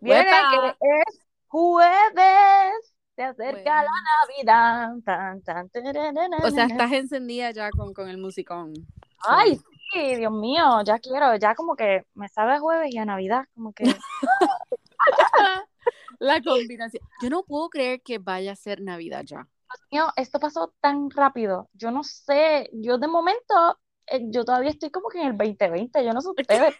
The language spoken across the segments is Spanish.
Viene que es jueves, se acerca Bueno. la Navidad. Tan, tan, tarararana. O sea, estás encendida ya con, con el musicón. Ay, sí, Dios mío, ya quiero, ya como que me sabe a jueves y a Navidad, como que La combinación. Yo no puedo creer que vaya a ser Navidad ya. Dios mío, esto pasó tan rápido. Yo no sé, yo de momento, eh, yo todavía estoy como que en el 2020, yo no sé ustedes,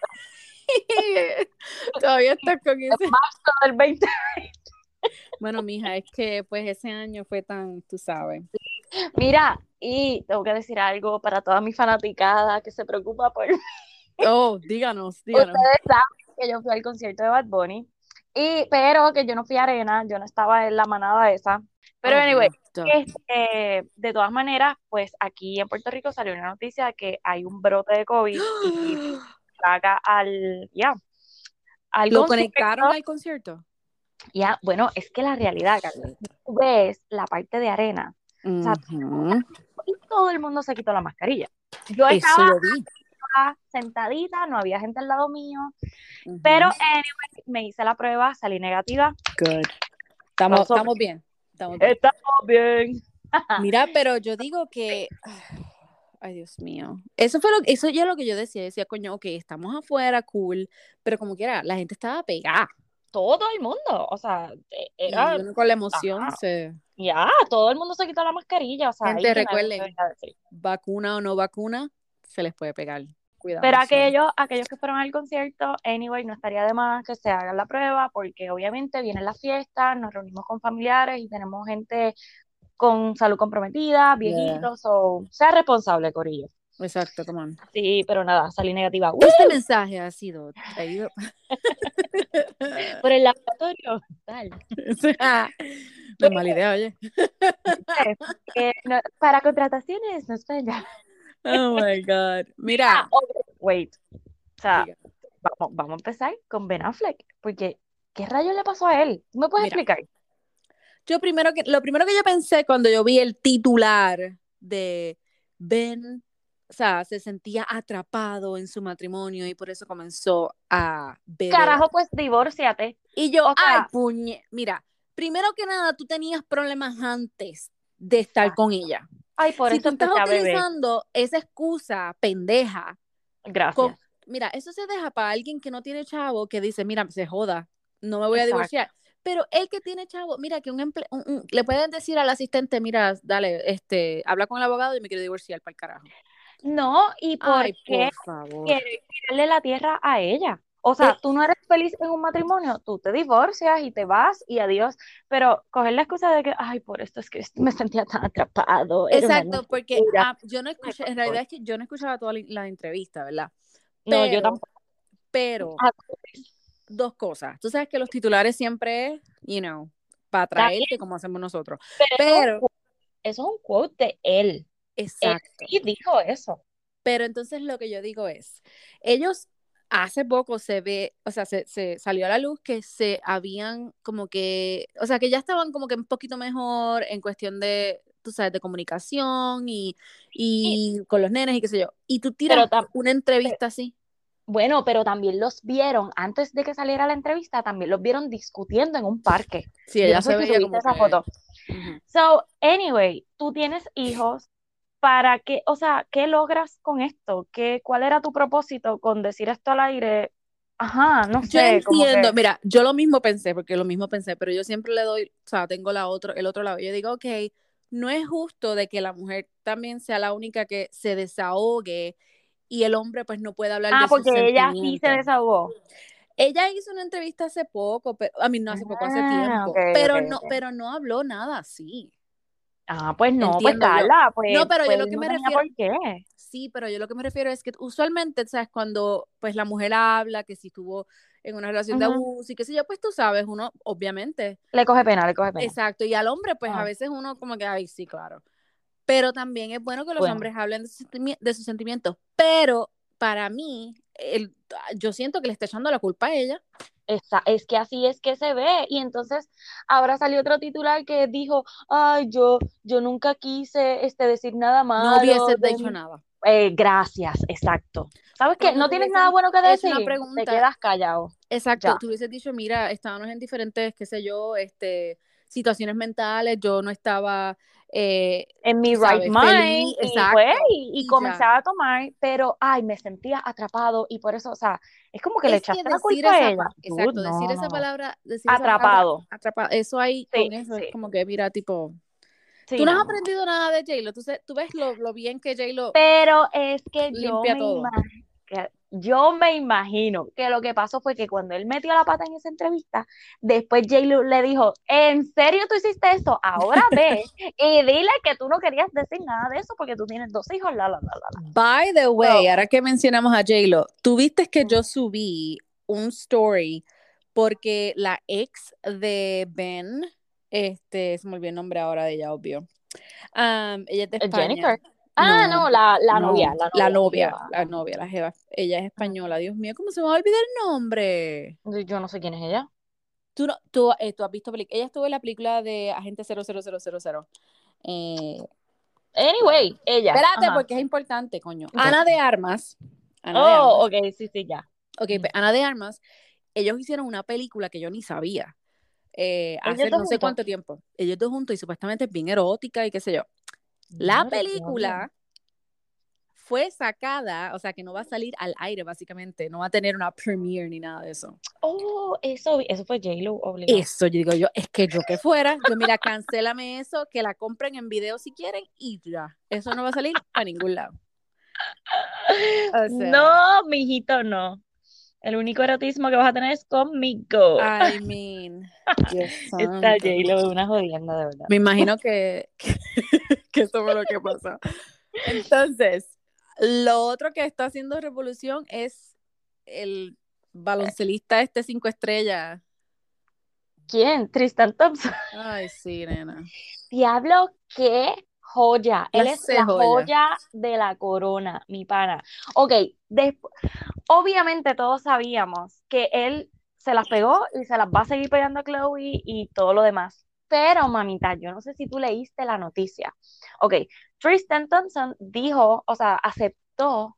Todavía estás con ese. marzo del 20. Bueno, mija, es que pues ese año fue tan, tú sabes. Mira, y tengo que decir algo para toda mi fanaticada que se preocupa por Oh, díganos, díganos. Ustedes saben que yo fui al concierto de Bad Bunny, y, pero que yo no fui a Arena, yo no estaba en la manada esa. Pero Oh, anyway, este, de todas maneras, pues aquí en Puerto Rico salió una noticia de que hay un brote de COVID y traga al, ya, al ¿Lo concierto. conectaron al concierto? Ya, bueno, es que la realidad, tú ves la parte de Arena sea, y todo el mundo se quitó la mascarilla. Yo Eso estaba lo vi. sentadita, no había gente al lado mío, pero anyway, me hice la prueba, salí negativa. Good. Estamos, bien. Estamos bien. Estamos bien. Mira, pero yo digo que. Ay, Dios mío. Eso fue lo eso ya lo que yo decía. Decía, coño, ok, estamos afuera, cool. Pero como quiera, la gente estaba pegada. Todo el mundo, o sea, e- Y era, con la emoción Ajá. se. ya, todo el mundo se quitó la mascarilla, o sea, Gente, nadie recuerden. Vacuna o no vacuna, se les puede pegar. Cuidado. Pero aquellos, aquellos que fueron al concierto, anyway, no estaría de más que se hagan la prueba, porque obviamente vienen las fiestas, nos reunimos con familiares y tenemos gente con salud comprometida, viejitos, o sea responsable, Corillo. Exacto, come on. Sí, pero nada, salí negativa. ¡Uh! Este mensaje ha sido traído. Por el laboratorio. Tal. No es mala idea, oye. Eh, no, para contrataciones, no esperen ya. Oh my God. Mira, Ah, wait. O sea, vamos, vamos a empezar con Ben Affleck, porque ¿qué rayos le pasó a él? ¿Tú me puedes Mira. explicar? Yo primero que, lo primero que yo pensé cuando yo vi el titular de Ben, o sea, se sentía atrapado en su matrimonio y por eso comenzó a beber. Carajo, pues divórciate. Y yo, o sea- ay, puñe, mira, primero que nada, tú tenías problemas antes de estar con ella. Ay, por si eso tú estás utilizando esa excusa pendeja, Gracias. con- mira, eso se deja para alguien que no tiene chavo, que dice, mira, se joda, no me voy a divorciar. Pero el que tiene chavo, mira, que un, emple- un- un- le pueden decir al asistente, mira, dale, este, habla con el abogado y me quiero divorciar para el carajo. No, ¿y por Ay, qué por quieres tirarle la tierra a ella? O sea, Eh. tú no eres feliz en un matrimonio, tú te divorcias y te vas y adiós, pero coger la excusa de que, ay, por esto es que me sentía tan atrapado. Exacto, porque locura". ah, yo no escuché, en realidad es que yo no escuchaba toda la, la entrevista, ¿verdad? No, yo tampoco. Pero Ah, dos cosas. Tú sabes que los titulares siempre you know, para traerte como hacemos nosotros. Pero, Pero, eso es un quote de él. Él exacto. sí dijo eso. Pero entonces lo que yo digo es, ellos hace poco se ve, o sea, se, se salió a la luz que se habían como que, o sea, que ya estaban como que un poquito mejor en cuestión de, tú sabes, de comunicación y, y con los nenes y qué sé yo. Y tú tiras Pero una entrevista así. Bueno, pero también los vieron, antes de que saliera la entrevista, también los vieron discutiendo en un parque. Sí, Yo ella no se veía como esa que- foto. So, anyway, tú tienes hijos, ¿para qué, o sea, qué logras con esto? ¿Qué, cuál era tu propósito con decir esto al aire? Ajá, no Yo sé, como entiendo, que- mira, yo lo mismo pensé, porque lo mismo pensé, pero yo siempre le doy, o sea, tengo la otro, el otro lado. Yo digo, ok, no es justo de que la mujer también sea la única que se desahogue y el hombre pues no pueda hablar Ah, de sus porque ella sí se desahogó. Ella hizo una entrevista hace poco, pero a mí no hace poco, hace Ah, tiempo, pero no, pero no habló nada así. Ah, pues no, pues Entiendo. Carla, pues, No, pero yo pues lo que no me refiero- por qué. Sí, pero yo lo que me refiero es que usualmente, ¿sabes? Cuando pues la mujer habla, que si estuvo en una relación de abuso y qué sé yo, pues tú sabes, uno obviamente Le coge pena, le coge pena. Exacto, y al hombre, pues a Ah. veces uno como que, ay, sí, claro. Pero también es bueno que los Bueno. hombres hablen de sus, sentimi- de sus sentimientos. Pero para mí, el, yo siento que le está echando la culpa a ella. Esa- es que así es que se ve. Y entonces ahora salió otro titular que dijo, ay, yo, yo nunca quise este, decir nada malo. No hubiese de dicho mi-". nada. Eh, gracias, exacto. ¿Sabes qué? No tienes nada bueno que decir. Una pregunta. Te quedas callado. Exacto. Tú hubieses dicho, mira, estábamos en diferentes, qué sé yo, este, situaciones mentales. Yo no estaba eh, en mi right mind y, fue, y, comenzaba a tomar, pero ay, me sentía atrapado y por eso, o sea, es como que le echaste la culpa a ella. Exacto, decir esa palabra, atrapado. atrapado. Eso ahí con eso es como que mira, tipo tú no, has aprendido nada de J-Lo, tú, tú, ves lo, lo, bien que J-Lo Pero es que yo me, todo. Yo me imagino que lo que pasó fue que cuando él metió la pata en esa entrevista, después J-Lo le dijo, ¿en serio tú hiciste eso? Ahora ve y dile que tú no querías decir nada de eso porque tú tienes dos hijos, la, la, la, la. By the way, ahora que mencionamos a J-Lo, tú viste que yo subí un story porque la ex de Ben este, se me olvidó el nombre ahora de ella, obvio. ella es de España. Jennifer. Ah, no, la, la, novia, la, novia, la novia, la jeva. Ella es española, Dios mío, ¿cómo se me va a olvidar el nombre? Yo no sé quién es ella. Tú, no, tú, eh, tú has visto ella estuvo en la película de Agente 00000. Eh, anyway, ella. Espérate, porque es importante, coño. Ana de Armas. oh, ok, sí, sí, ya. Ok, pues, Ana de Armas, ellos hicieron una película que yo ni sabía eh, hace no sé cuánto tiempo. Ellos dos juntos y supuestamente es bien erótica y qué sé yo. La película fue sacada, o sea que no va a salir al aire básicamente, no va a tener una premiere ni nada de eso. Oh, eso, eso fue J-Lo Eso, yo digo yo, es que yo que fuera, yo mira, cancélame eso, que la compren en video si quieren y ya, eso no va a salir a ningún lado. no, mijito, no. El único erotismo que vas a tener es conmigo. I mean, Está J-Lo una jodienda, de verdad. Me imagino que, que, eso fue lo que pasó. Entonces, lo otro que está haciendo revolución es el baloncelista este cinco estrellas. ¿Quién? Tristan Thompson. Ay, sí, nena. Diablo, qué joya. Él es la joya. de la corona, mi pana. Ok, obviamente todos sabíamos que él se las pegó y se las va a seguir pegando a Chloe y todo lo demás. Pero, mamita, yo no sé si tú leíste la noticia. Ok, Tristan Thompson dijo, o sea, aceptó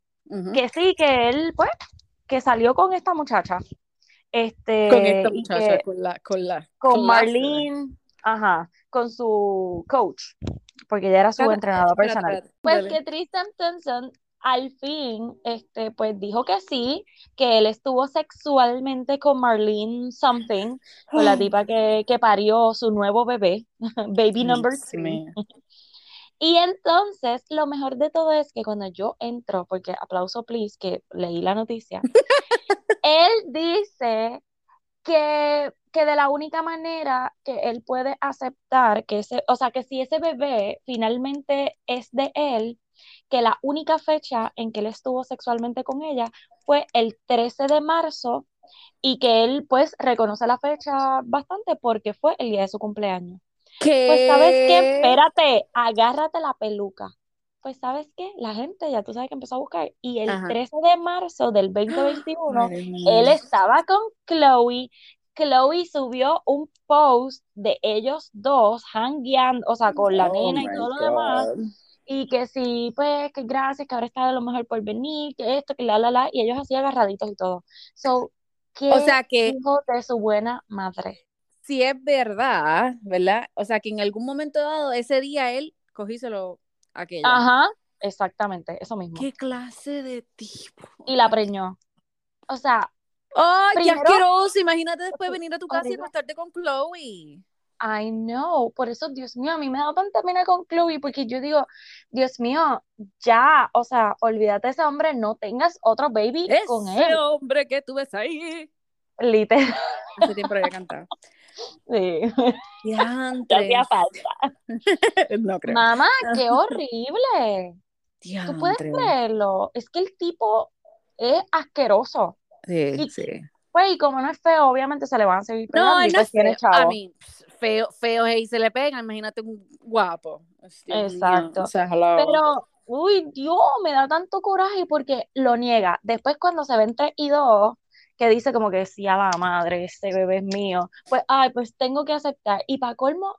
que sí, que él, pues, que salió con esta muchacha. Este, con esta muchacha, con la, con la. Con Marlene, ajá, con su coach porque ella era su entrenador personal. pues que Tristan Thompson al fin, este, pues dijo que sí, que él estuvo sexualmente con Marlene Something, con la tipa que, que parió su nuevo bebé, baby number three. Y entonces, lo mejor de todo es que cuando yo entro, porque aplauso please, que leí la noticia, él dice que que de la única manera que él puede aceptar que ese, o sea, que si ese bebé finalmente es de él, que la única fecha en que él estuvo sexualmente con ella fue el 13 de marzo y que él pues reconoce la fecha bastante porque fue el día de su cumpleaños. ¿Qué? Pues sabes qué, espérate, agárrate la peluca. Pues sabes qué, la gente ya tú sabes que empezó a buscar y el 13 de marzo del 2021 él estaba con Chloe Chloe subió un post de ellos dos hangueando, o sea, con la oh nena y todo lo demás. Y que sí, pues, que gracias, que ahora está de lo mejor por venir, que esto, que la, la, la, y ellos así agarraditos y todo. So, ¿qué o sea que, hijo de su buena madre? Si es verdad, ¿verdad? O sea, que en algún momento dado, ese día él cogíselo aquella. Ajá, exactamente, eso mismo. ¿Qué clase de tipo? Y la preñó. O sea, ¡Ay, qué asqueroso! Imagínate después venir a tu casa y acostarte con Chloe. I know, por eso, Dios mío, a mí me da tanta pena con Chloe, porque yo digo, Dios mío, ya, o sea, olvídate de ese hombre, no tengas otro baby con él. Ese hombre que tú ves ahí. Literal. Hace tiempo había cantado. Sí. Ya hacía falta. no creo. Mamá, qué horrible. ¿Tú puedes creerlo? Es que el tipo es asqueroso. Sí, sí. Pues, y como no es feo, obviamente se le van a seguir pegando. No, no pues es tiene feo. A mí, feo, feo es y se le pega, imagínate un guapo. Exacto. Pero, uy, Dios, me da tanto coraje porque lo niega. Después, cuando se ven tres y dos, que dice como que sí a la madre, ese bebé es mío, pues, ay, pues tengo que aceptar. Y para colmo,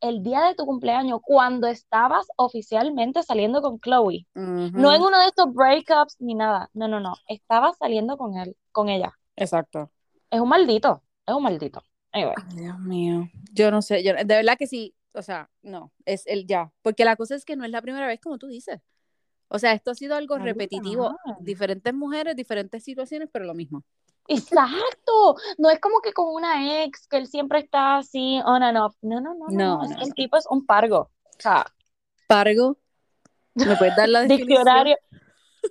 el día de tu cumpleaños, cuando estabas oficialmente saliendo con Chloe. No en uno de estos breakups ni nada. No, no, no. Estabas saliendo con él, con ella. Exacto. Es un maldito. Es un maldito. Anyway. Ay, Dios mío. Yo no sé, yo, de verdad que sí, o sea, no, es el ya. Porque la cosa es que no es la primera vez como tú dices. O sea, esto ha sido algo repetitivo, diferentes mujeres, diferentes situaciones, pero lo mismo. Exacto. No es como que con una ex que él siempre está así on and off. No, no, no, no. No, no. El tipo es un pargo. O sea, Pargo, ¿me puedes dar la definición? diccionario.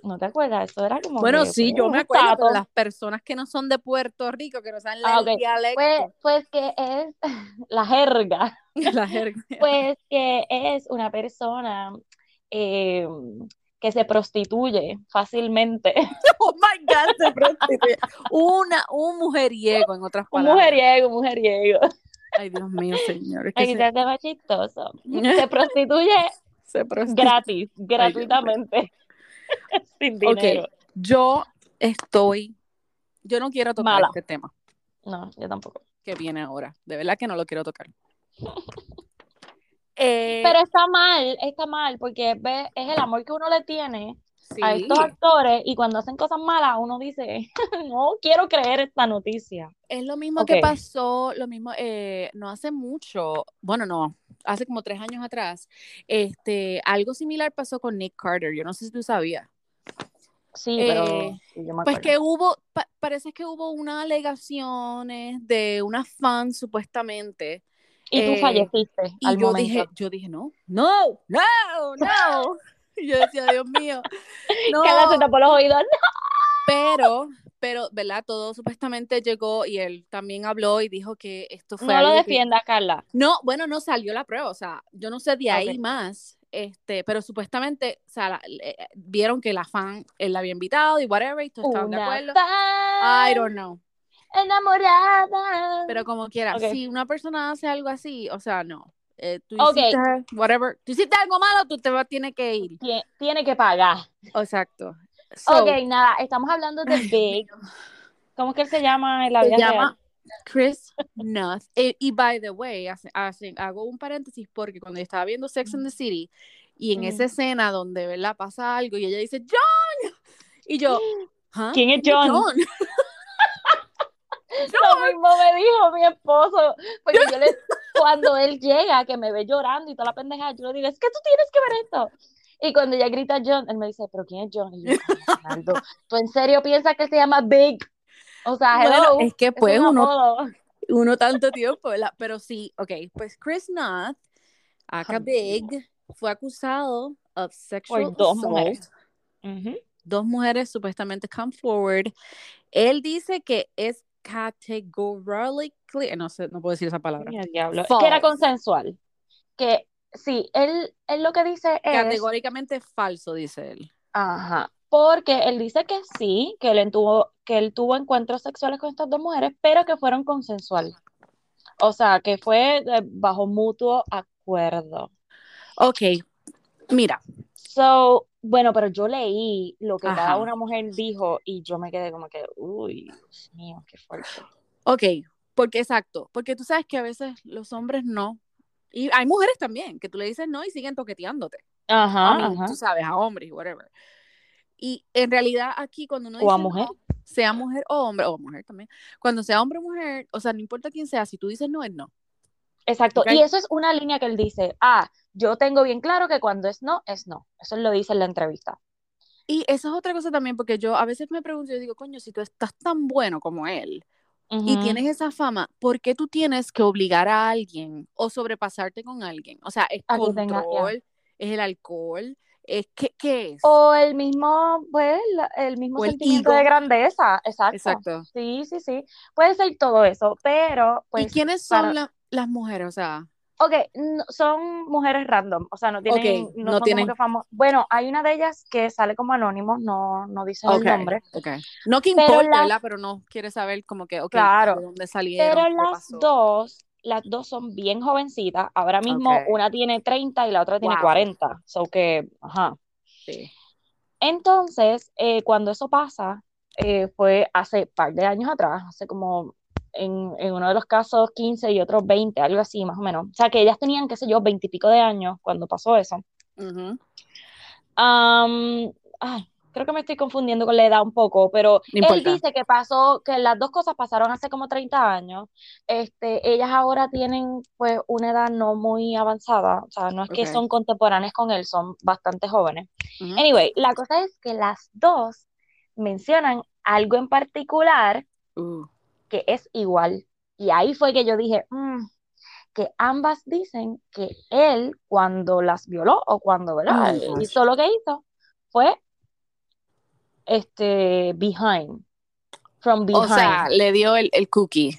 ¿No te acuerdas? Eso era como Bueno, que, sí, pues, yo un me acuerdo, pero las personas que no son de Puerto Rico, que no saben Ah, el ok. dialecto, Pues, pues que es la jerga. la jerga. Pues que es una persona eh, que se prostituye fácilmente. Oh my God, se prostituye. Una, un mujeriego, en otras Un palabras. mujeriego, un mujeriego. Ay, Dios mío, señor. Es que Ay, se, se chistoso. Prostituye se prostituye. gratis, mío. sin Ok, dinero. yo estoy, yo no quiero tocar Mala. este tema No, yo tampoco. que viene ahora. De verdad que no lo quiero tocar. Eh, Pero está mal, está mal, porque ve, es el amor que uno le tiene a estos actores y cuando hacen cosas malas uno dice, no quiero creer esta noticia. es lo mismo que pasó, lo mismo, eh, no hace mucho, bueno, no, hace como tres años atrás, este, algo similar pasó con Nick Carter. Yo no sé si tú sabías. Sí, Eh, pero sí, yo me Pues que hubo, pa- parece que hubo unas alegaciones de una fan supuestamente. Y tú eh, falleciste Y al yo momento. dije, yo dije, no, no, no, no. Y yo decía, Dios mío, no. Carla se tapó los oídos. Pero, pero, ¿verdad? Todo supuestamente llegó y él también habló y dijo que esto fue No lo que- defiendas, Carla. No, bueno, no salió la prueba, o sea, yo no sé de ahí más, este, pero supuestamente, o sea, la- eh, vieron que la fan, él la había invitado y whatever, y todos estaban de acuerdo. fan I don't know. enamorada. Pero como quiera, si una persona hace algo así, o sea, no. Eh, tú whatever, tú hiciste algo malo, tú te vas, tienes que ir. Tie- tiene que pagar. Exacto. So, ok, nada, estamos hablando de Big. ¿Cómo es que él se llama en la se vida llama Chris Nuth. Y by the way, hace- hace- hago un paréntesis porque cuando yo estaba viendo Sex and the City y en esa escena donde ¿verdad? pasa algo y ella dice John y yo ¿ah? ¿Quién es John? Lo mismo me dijo mi esposo, porque yo le, cuando él llega, que me ve llorando y toda la pendeja, yo le digo, es que tú tienes que ver esto. Y cuando ella grita John, él me dice, ¿pero quién es John? Y yo, "Ay, Ronaldo, ¿tú en serio piensas que se llama Big? O sea, Bueno, hello, es que es pues un uno, uno tanto tiempo, ¿verdad? Pero sí, ok, pues Chris Nuth, acá Big, fue acusado of sexual Por dos assault. mujeres. Ujú. Dos mujeres supuestamente come forward. Él dice que es categorically, no sé, no puedo decir esa palabra. Que era consensual. Que sí, él, él lo que dice es, Categóricamente falso, dice él. ajá, porque él dice que sí, que él tuvo, que él tuvo encuentros sexuales con estas dos mujeres, pero que fueron consensual. O sea, que fue de- bajo mutuo acuerdo. Ok, mira, So, bueno, pero yo leí lo que Ajá. cada una mujer dijo y yo me quedé como que, uy, Dios mío, qué fuerte. ok, porque exacto, porque tú sabes que a veces los hombres no, y hay mujeres también, que tú le dices no y siguen toqueteándote. Ajá, I mean, ajá. tú sabes, a hombres, whatever. Y en realidad aquí cuando uno O a dice mujer. no, sea mujer o hombre, o mujer también, cuando sea hombre o mujer, o sea, no importa quién sea, si tú dices no, es no. Exacto, Ok. y eso es una línea que él dice, ah, yo tengo bien claro que cuando es no, es no. Eso lo dice en la entrevista. Y eso es otra cosa también, porque yo a veces me pregunto, yo digo, coño, si tú estás tan bueno como él, y tienes esa fama, ¿por qué tú tienes que obligar a alguien o sobrepasarte con alguien? O sea, es A tenga- control, es el alcohol, es ¿qué, qué es? O el mismo, pues, el mismo el sentimiento ego. de grandeza, exacto. Exacto. Sí, sí, sí. Puede ser todo eso, pero, ¿Y pues, quiénes son para- la- las mujeres? O sea, ok, no- son mujeres random, o sea, no tienen, Ok, no, no tienen-. Bueno, hay una de ellas que sale como anónimos, no, no dicen ok, el nombre, ok. No que Pero importa, las- ¿verdad? Pero no quiere saber como que, ok, Claro. de dónde salieron, pero las pasó. dos, las dos son bien jovencitas. Ahora mismo una tiene 30 y la otra tiene Wow. 40. So que, ajá. Sí. Entonces, eh, cuando eso pasa, eh, fue hace par de años atrás, hace como en, en uno de los casos 15 y otros 20, algo así, más o menos. O sea, que ellas tenían, qué sé yo, 20 y pico de años cuando pasó eso. Ay, creo que me estoy confundiendo con la edad un poco, pero No él dice que pasó, que las dos cosas pasaron hace como 30 años. Este, ellas ahora tienen pues una edad no muy avanzada, o sea, no es que son contemporáneas con él, son bastante jóvenes. Anyway, la cosa es que las dos mencionan algo en particular Uh, que es igual. Y ahí fue que yo dije, "Mm", que ambas dicen que él cuando las violó o cuando, ¿verdad? my gosh. hizo lo que hizo fue este behind, from O behind. sea, le dio el, el cookie,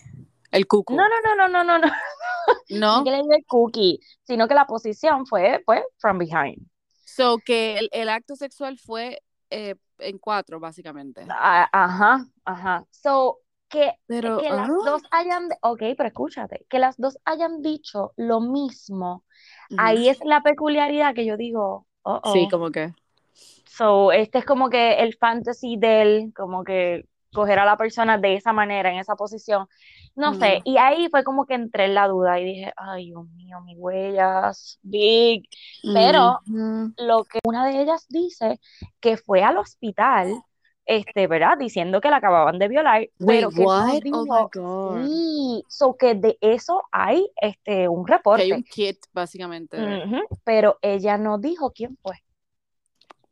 el cucu. No, no, no, no, no, no, no, ¿No? no que le dio el cookie, sino que la posición fue, fue from behind. So que el, el acto sexual fue eh, en cuatro, básicamente. Ah, Ajá, ajá. So, que, Pero, que las ah, dos hayan, ok, pero escúchate, que las dos hayan dicho lo mismo, ahí es la peculiaridad que yo digo, oh, Sí, como que. So, este es como que el fantasy de él, como que coger a la persona de esa manera, en esa posición. No sé, y ahí fue como que entré en la duda y dije, ay, Dios mío, mis huellas, big. Pero lo que una de ellas dice que fue al hospital, este, ¿verdad? Diciendo que la acababan de violar, Wait, pero que what? Oh my dijo, God. sí, so que de eso hay este, un Que hay reporte. un kit, básicamente. Pero ella no dijo quién fue.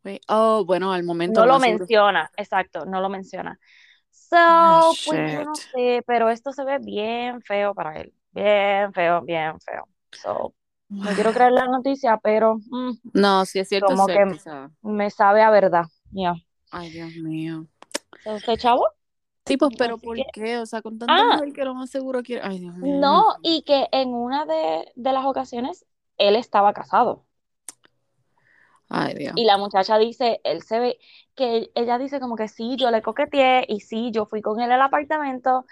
Wait, Oh, bueno, al momento No lo seguro. menciona, exacto, no lo menciona. Oh, So, pues yo no sé, pero esto se ve bien feo para él. Bien feo, bien feo. So, no quiero creer la noticia, pero mm, No, si es cierto, es como cierto. que me sabe a verdad. Ya. Ay, Dios mío. ¿Usted, chavo? Sí, pues, pero Así ¿por que, qué? O sea, con tanta ah, mujer que lo más seguro quiere. Ay, Dios mío. no, y que en una de, de las ocasiones él estaba casado. Ay, Dios. Y la muchacha dice, él se ve, que ella dice como que sí, yo le coqueteé y sí, yo fui con él al apartamento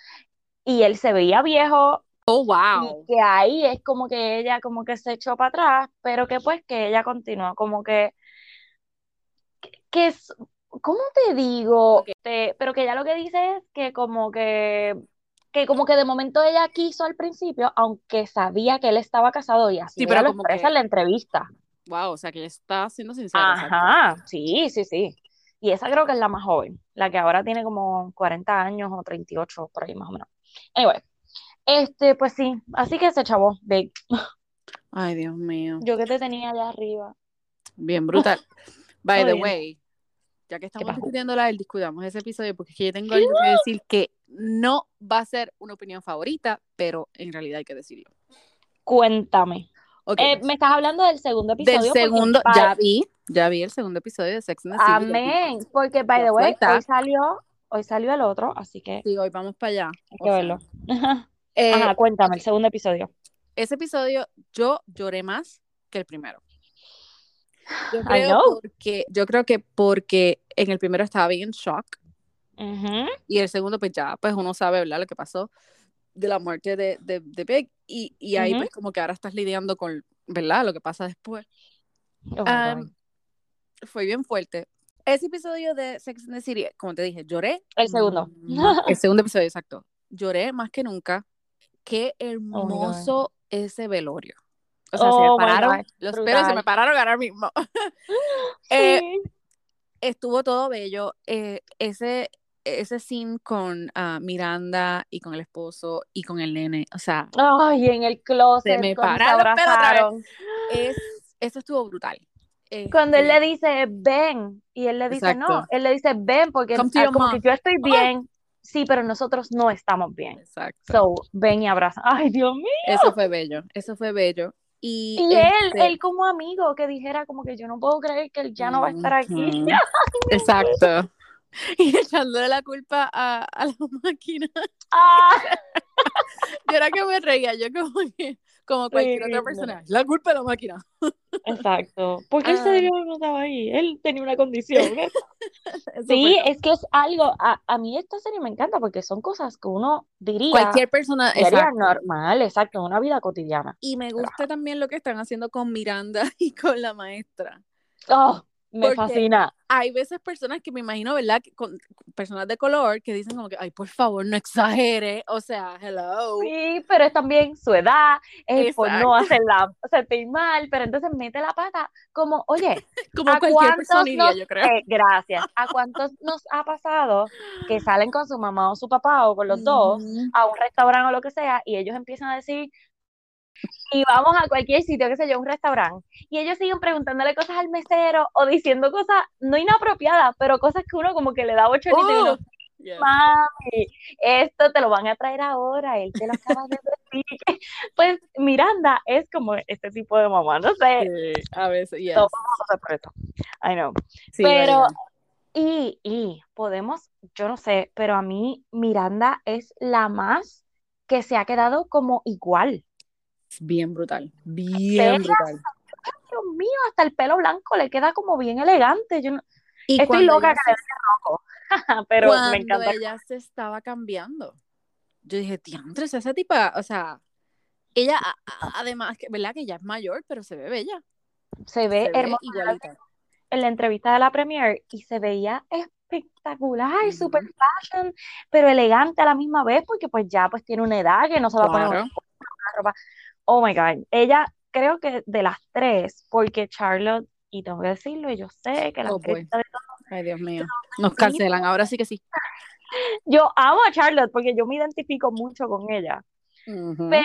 y él se veía viejo Oh, y wow. que ahí es como que ella como que se echó para atrás, pero que pues que ella continuó como que, que es, ¿cómo te digo? Este, pero que ella lo que dice es que como que, que como que de momento ella quiso al principio, aunque sabía que él estaba casado y así Sí, ella pero lo como expresa que, en la entrevista. wow, o sea, que ella está siendo sincera, exacto. Ajá, sí, sí, sí. Y esa creo que es la más joven, la que ahora tiene como 40 años o 38, por ahí más o menos. Anyway, este, pues sí, así que ese chavo, big. Ay, Dios mío. Yo que te tenía allá arriba. Bien brutal. By the way, ya que ¿qué estamos discutiendo la del descuidamos ese episodio, porque es que yo tengo algo que decir que no va a ser una opinión favorita, pero en realidad hay que decirlo. Cuéntame. Eh, me estás hablando del segundo del episodio porque, segundo, ya vi, ya vi el segundo episodio de Sex and the City. amén, porque by the way, hoy salió, hoy salió el otro, así que Sí, hoy vamos para allá. hay que verlo. Ajá, eh, Ajá, cuéntame, el segundo episodio. ese episodio yo lloré más que el primero. Yo creo porque, yo creo que porque en el primero estaba bien en shock. Ujú, y el segundo pues ya pues uno sabe ¿verdad? lo que pasó de la muerte de, de, de Big y, y ahí ujú. pues como que ahora estás lidiando con verdad lo que pasa después. Oh God. fue bien fuerte. Ese episodio de Sex and the City como te dije lloré. El segundo. más- el segundo episodio exacto. Lloré más que nunca. Qué Oh hermoso ese velorio o sea se me Oh pararon God, los pelos se me brutal. pararon ahora mismo Eh, estuvo todo bello. eh, ese, ese scene con ah, Miranda y con el esposo y con el nene, o sea, Ay, en el se closet, me se pararon los pelos otra vez. Es, eso estuvo brutal. Cuando él Este, le dice, ven, y él le dice, no, exacto. él le dice, ven, porque to ah, como que yo estoy bien, sí, pero nosotros no estamos bien. Exacto. So, ven y abraza. Ay, Dios mío. Eso fue bello. Eso fue bello. Y, Y él, este, él como amigo, que dijera como que yo no puedo creer que él ya no va a estar aquí. Exacto. Y echándole la culpa a, a la máquina. Ah, Yo era que me reía, yo como que, como cualquier sí, otra no. persona. La culpa de la máquina. Exacto. Porque él se Ah, debió haber notado ahí. Él tenía una condición. ¿eh? Sí, es que es algo, a, a mí esta serie me encanta porque son cosas que uno diría Cualquier persona, exacto. normal, exacto, en una vida cotidiana. Y me gusta también lo que están haciendo con Miranda y con la maestra. oh, Me Porque fascina. Hay veces personas que me imagino, ¿verdad? Que con, personas de color que dicen como que, ay, por favor, no exagere. O sea, hello. Sí, pero es también su edad, es por no hacerla sentir mal, pero entonces mete la pata como, oye, Como ¿a cualquier diría, nos, yo creo. eh, gracias, ¿a cuántos nos ha pasado que salen con su mamá o su papá o con los dos Ujú. a un restaurante o lo que sea y ellos empiezan a decir, y vamos a cualquier sitio, qué sé yo, un restaurante, y ellos siguen preguntándole cosas al mesero o diciendo cosas no inapropiadas, pero cosas que uno como que le da bochornito y uno, Uh, yes. mami, esto te lo van a traer ahora, él te lo acaba de decir. Pues Miranda es como este tipo de mamá, no sé, Sí, a veces, yes. Todo. I know. Sí, pero, y, y podemos, yo no sé, pero a mí Miranda es la más que se ha quedado como igual. Bien brutal, bien brutal. Dios mío, hasta el pelo blanco le queda como bien elegante. Yo no- Y estoy loca que le se- dé rojo, pero cuando me encanta. ella se estaba cambiando, yo dije, diantres, esa tipa, o sea, ella, además, que, ¿verdad? Que ella es mayor, pero se ve bella, Se ve se hermosa en la entrevista de la premier y se veía espectacular, super fashion, pero elegante a la misma vez porque pues ya pues tiene una edad que no se va a poner una ropa. Oh my God. Ella creo que de las tres, porque Charlotte, y tengo que decirlo, y yo sé que las Oh, críticas de todo- Ay, Dios mío. Nos cancelan, ahora sí que sí. Yo amo a Charlotte porque yo me identifico mucho con ella. Pero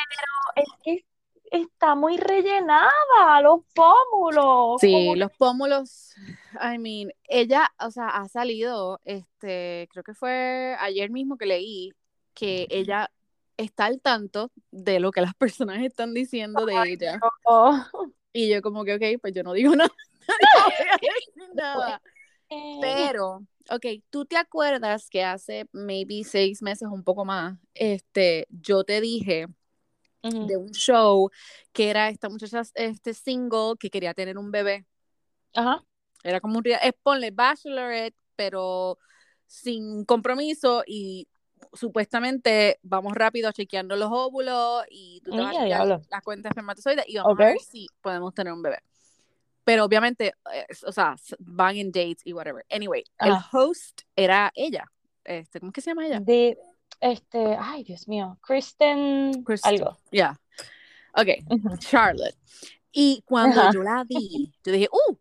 es que está muy rellenada, los pómulos. Sí, los pómulos, I mean, ella, o sea, ha salido, este, creo que fue ayer mismo que leí que ella está al tanto de lo que las personas están diciendo de ella. Oh. Y yo como que, ok, pues yo no digo nada, no voy a decir nada. Pero, ok, ¿tú te acuerdas que hace maybe seis meses, un poco más, este, yo te dije Ujú. de un show que era esta muchacha, este single que quería tener un bebé? Ajá. Era como un es ponle Bachelorette, pero sin compromiso y supuestamente vamos rápido chequeando los óvulos y tú te vas a diablo. la cuenta de espermatozoides y vamos Ok. a ver si podemos tener un bebé. Pero obviamente, eh, o sea, van en dates y whatever. Anyway, el Ajá. host era ella. Este, ¿Cómo es que se llama ella? De, este, ay, Dios mío, Kristen, Kristen. algo. Ya. Ok, Ujú. Charlotte. Y cuando Ajá. yo la vi, yo dije, ¡uh!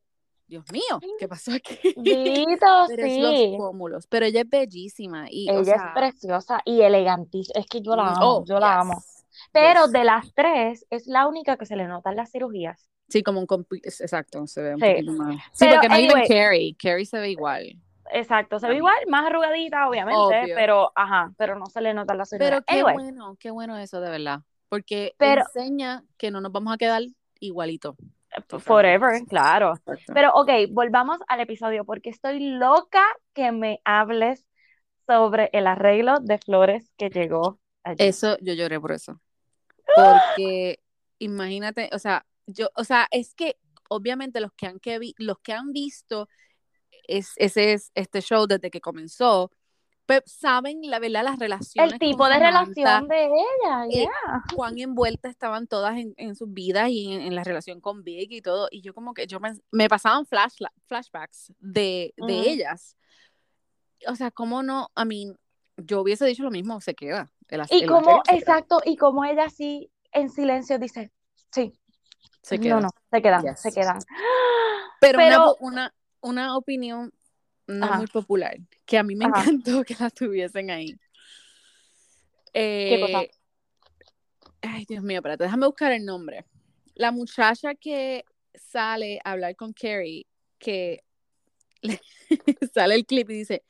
Dios mío, ¿qué pasó aquí? Dito, Pero es sí. los pómulos. Pero ella es bellísima. Y, o Ella sea, es preciosa y elegantísima. Es que yo la mm, amo, oh, yo la amo. Pero yes. de las tres, es la única que se le notan las cirugías. Sí, como un exacto, se ve un Sí. poquito más. Sí, Pero, porque no even anyway. Carrie. Carrie se ve igual. Exacto, se ve igual, más arrugadita, obviamente, Obvio. pero, ajá, pero no se le notan las cirugías. Pero qué Anyway, bueno, qué bueno eso de verdad. Porque Pero- enseña que no nos vamos a quedar igualito. Forever, claro. Exacto. Pero, ok, volvamos al episodio, porque estoy loca que me hables sobre el arreglo de flores que llegó allí. Eso, yo lloré por eso. Porque imagínate, o sea, yo, o sea, es que obviamente los que han, que vi- los que han visto es, ese es este show desde que comenzó, saben la verdad las relaciones. El tipo de Samantha, relación de ella, eh, yeah. cuán envueltas estaban todas en, en sus vidas y en, en la relación con Big y todo. Y yo como que yo me, me pasaban flash, flashbacks de, de Ujú. ellas. O sea, ¿cómo no? I mean, yo hubiese dicho lo mismo, se queda. El, Y el como, exacto, y como ella así en silencio dice, sí, Se queda. no, no, se quedan, Yes. se quedan. Pero, Pero- una, una, una opinión no Ajá. muy popular, que a mí me Ajá. encantó que la tuviesen ahí. ¿Qué cosa? Eh, Ay, Dios mío, espérate, déjame buscar el nombre. La muchacha que sale a hablar con Carrie, que le- sale el clip y dice,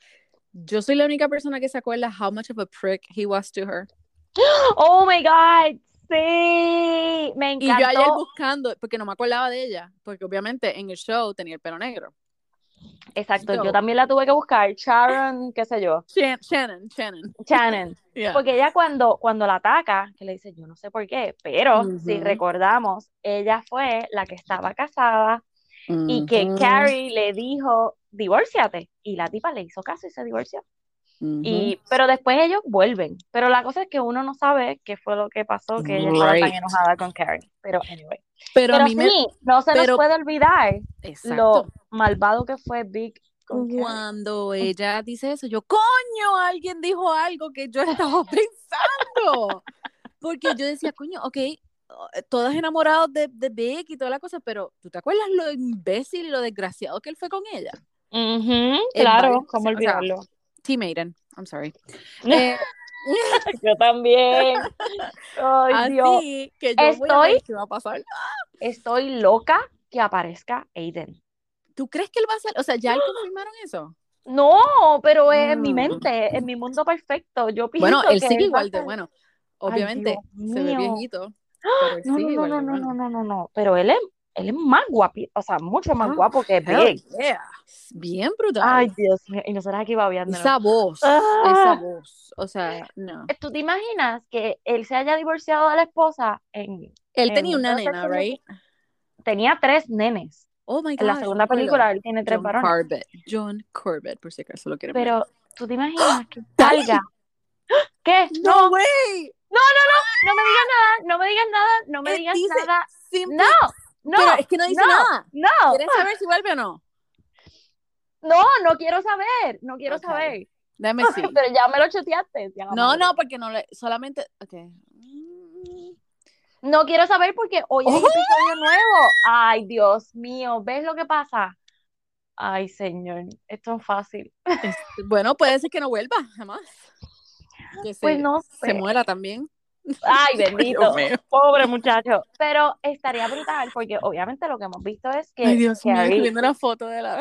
yo soy la única persona que se acuerda how much of a prick he was to her. Oh my God, sí, me Y yo ayer encantó. buscando, porque no me acordaba de ella, porque obviamente en el show tenía el pelo negro. Exacto, Yo- yo también la tuve que buscar, Sharon, qué sé yo, Shan- Shannon, Shannon. Shannon. Yeah. Porque ella cuando, cuando la ataca, que le dice, yo no sé por qué, pero si recordamos, ella fue la que estaba casada y que. Carrie le dijo, divórciate. Y la tipa le hizo caso y se divorció. Y, pero después ellos vuelven. Pero la cosa es que uno no sabe qué fue lo que pasó, que ella estaba tan enojada con Karen. Pero anyway. Pero, a mí sí, no se nos puede olvidar lo malvado que fue Big cuando ella dice eso, yo, coño, alguien dijo algo que yo estaba pensando. Porque yo decía, coño, ok, todos enamorados de, de Big y toda la cosa, pero ¿tú te acuerdas lo imbécil y lo desgraciado que él fue con ella? claro, ¿cómo olvidarlo? Team Aiden, I'm sorry. Eh, yo también. Ay, Así Dios. que yo estoy, voy a ver qué va a pasar. Estoy loca que aparezca Aiden. ¿Tú crees que él va a ser? O sea, ¿ya confirmaron eso? No, pero es en mi mm. mente, en mi mundo perfecto. Yo pienso Bueno, él sigue igual de, bueno, obviamente se ve viejito. Pero no, no, no, no, no, no, no, no, pero él es, él es más guapo, o sea, mucho más ah, guapo que Big. Bien brutal. Ay, Dios mío, y nosotros aquí babeando. Esa voz, esa ah. voz, o sea, no. ¿Tú te imaginas que él se haya divorciado de la esposa en... Él tenía una nena, ¿right? Tenía tres nenes. Oh my God. En la segunda película él tiene tres John varones. Corbett. John Corbett, por si acaso lo quieren Pero, ¿tú te imaginas que salga? ¿Qué? No, güey. No, no, no, no me digas nada, no me digas nada, no me digas nada. No, no. Pero es que no dice nada. No. ¿Quieres saber si vuelve o no? No, no quiero saber, no quiero saber. Déjame sí. Pero ya me lo choteaste. No, no, porque no le, solamente, ok. No quiero saber porque hoy hay un episodio nuevo. Ay, Dios mío, ¿ves lo que pasa? Ay, señor, esto es fácil. Bueno, puede ser que no vuelva, jamás. Que se, pues no se muera también. Ay, bendito. Pobre muchacho. Pero estaría brutal porque obviamente lo que hemos visto es que. Ay, Dios Carrie, mío, viendo una foto de la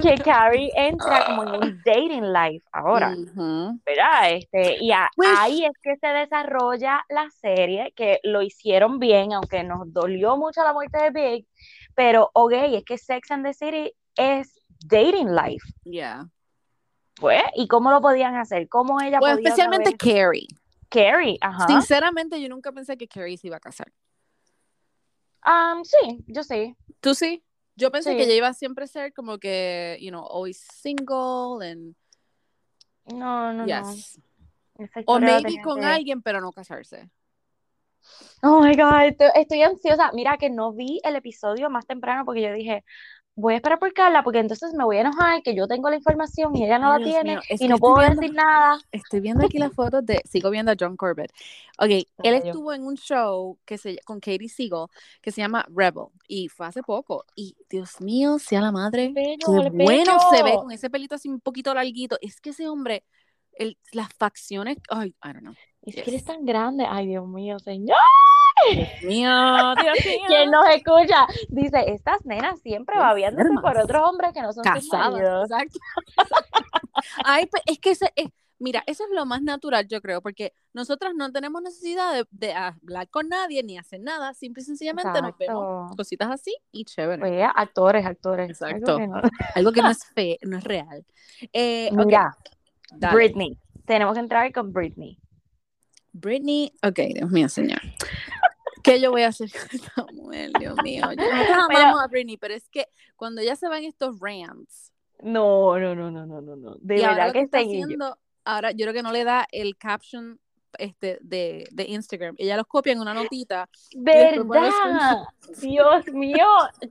Que Carrie entra como en un dating life ahora. ¿Verdad? Este, y pues ahí es que se desarrolla la serie, que lo hicieron bien, aunque nos dolió mucho la muerte de Big. Pero, ok, es que Sex and the City es dating life. Yeah. Pues, ¿y cómo lo podían hacer? ¿Cómo ella pues especialmente Carrie. Carrie, ajá. Sinceramente, yo nunca pensé que Carrie se iba a casar. Um, sí, yo sí. ¿Tú sí? Yo pensé que ella iba a siempre ser como que, you know, always single and... No, no, yes. no. O maybe con alguien, pero no casarse. Oh my God, estoy, ansiosa. Mira que no vi el episodio más temprano porque yo dije, voy a esperar por Carla porque entonces me voy a enojar que yo tengo la información y ella no la tiene y no puedo decir nada. Estoy viendo aquí las fotos de, sigo viendo a John Corbett. Ok, él estuvo en un show que se, con Katie Siegel que se llama Rebel y fue hace poco y Dios mío, sea la madre, qué bueno se ve con ese pelito así un poquito larguito. Es que ese hombre, el, las facciones, ay, I don't know. Es que él es tan grande, ay Dios mío, señor. Dios mío, Dios mío. Quien nos escucha dice, estas nenas siempre va viéndose por otros hombres que no son casados. Exacto. Ay, pues, es que ese, mira, eso es lo más natural, yo creo, porque nosotras no tenemos necesidad de, hablar con nadie ni hacer nada, simple y sencillamente nos vemos cositas así y chévere. Pues, actores, actores. Exacto. Algo que no, es fe, no es real. Eh, mira, Britney. Tenemos que entrar con Britney. Britney, ok, Dios mío, señor. ¿Qué yo voy a hacer con esta mujer, Dios mío? Nosotros amamos a Britney, pero es que cuando ya se van estos rants. No, no, no, no, no, no, no. De verdad que, está haciendo, ahora yo creo que no le da el caption este, de, de, Instagram. Ella los copia en una notita. ¿Verdad? Dios mío,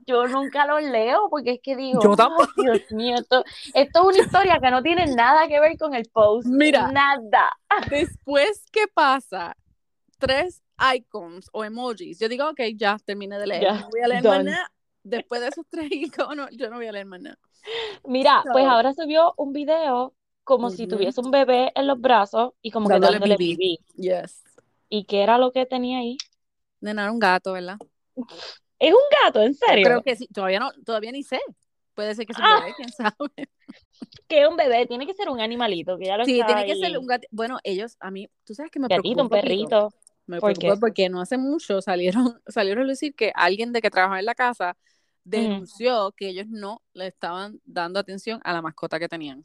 yo nunca los leo porque es que digo, yo tampoco. Dios mío, esto, esto, es una historia que no tiene nada que ver con el post. Mira, nada. Después, ¿qué pasa? Tres icons o emojis. Yo digo, ok, ya terminé de leer. no voy a leer más nada. Después de esos tres iconos, yo no voy a leer más nada. Mira, pues ahora subió un video como si tuviese un bebé en los brazos y como que dándole pipí. Yes. ¿Y qué era lo que tenía ahí? Nena, un gato, ¿verdad? ¿Es un gato, en serio? creo que sí, todavía no, todavía ni sé. Puede ser que sea un ah. bebé, quién sabe. Que es un bebé, tiene que ser un animalito, que ya lo Sí, tiene que ser un gato. Bueno, ellos, a mí, tú sabes que me Gatito, un perrito. Me ¿Por porque no hace mucho salieron, salieron a decir que alguien de que trabajaba en la casa denunció que ellos no le estaban dando atención a la mascota que tenían.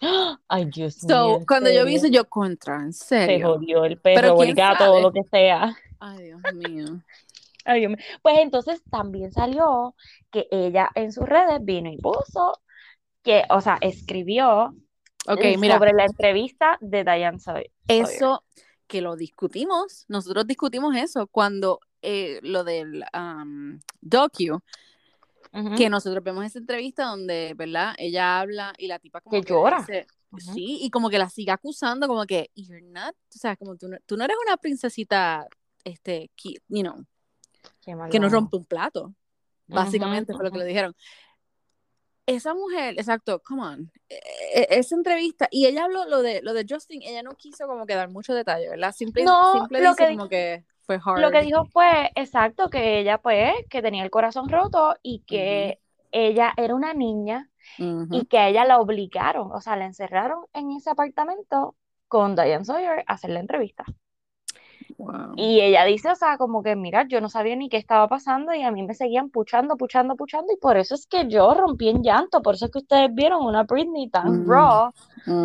Ay, Dios mío. Cuando yo vi eso, yo contra, en serio. Se jodió el perro o el gato o lo que sea. Ay, Dios mío. Ay, Dios mío. Pues entonces también salió que ella en sus redes vino y puso que, o sea, escribió mira, sobre la entrevista de Diane Sawyer. eso que lo discutimos, nosotros discutimos eso cuando eh, lo del um, docu, Ujú. que nosotros vemos esa entrevista donde, ¿verdad? Ella habla y la tipa como Que que llora. dice- sí, y como que la sigue acusando, como que, you're not, o sea, como tú no, tú no eres una princesita, este, you know, que no rompe un plato. Básicamente Ujú, fue lo que le dijeron. Esa mujer, exacto, come on. e- e- Esa entrevista, y ella habló lo de lo de Justin, ella no quiso como que dar mucho detalle, ¿verdad? Simple, No, simple lo dice que como que fue hard. Lo que dijo fue, exacto, que ella pues, que tenía el corazón roto y que ella era una niña y que a ella la obligaron, o sea, la encerraron en ese apartamento con Diane Sawyer a hacer la entrevista. Wow. Y ella dice, o sea, como que, mira, yo no sabía ni qué estaba pasando y a mí me seguían puchando, puchando, puchando y por eso es que yo rompí en llanto, por eso es que ustedes vieron una Britney tan Mm. raw,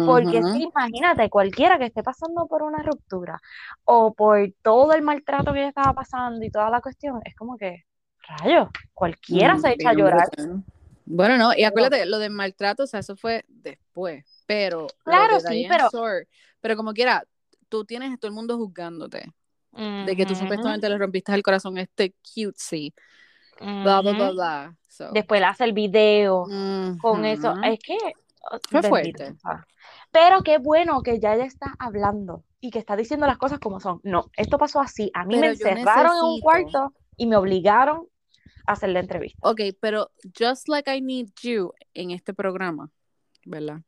porque que imagínate, cualquiera que esté pasando por una ruptura o por todo el maltrato que ella estaba pasando y toda la cuestión, es como que, rayos, cualquiera Mm, se echa a llorar. brutal. Bueno, no, y acuérdate, lo del maltrato, o sea, eso fue después, pero Claro, sí, pero- pero como quiera, tú tienes a todo el mundo juzgándote, de que tú supuestamente le rompiste el corazón a este cutesy, bla, bla, bla, bla. So, Después le hace el video. con eso. Es que oh, Fue bendito, fuerte. Pero qué bueno que ya ella está hablando y que está diciendo las cosas como son. No, esto pasó así. A mí me Pero encerraron en un necesito- cuarto y me obligaron a hacer la entrevista. Ok, pero just like I need you en este programa, ¿verdad?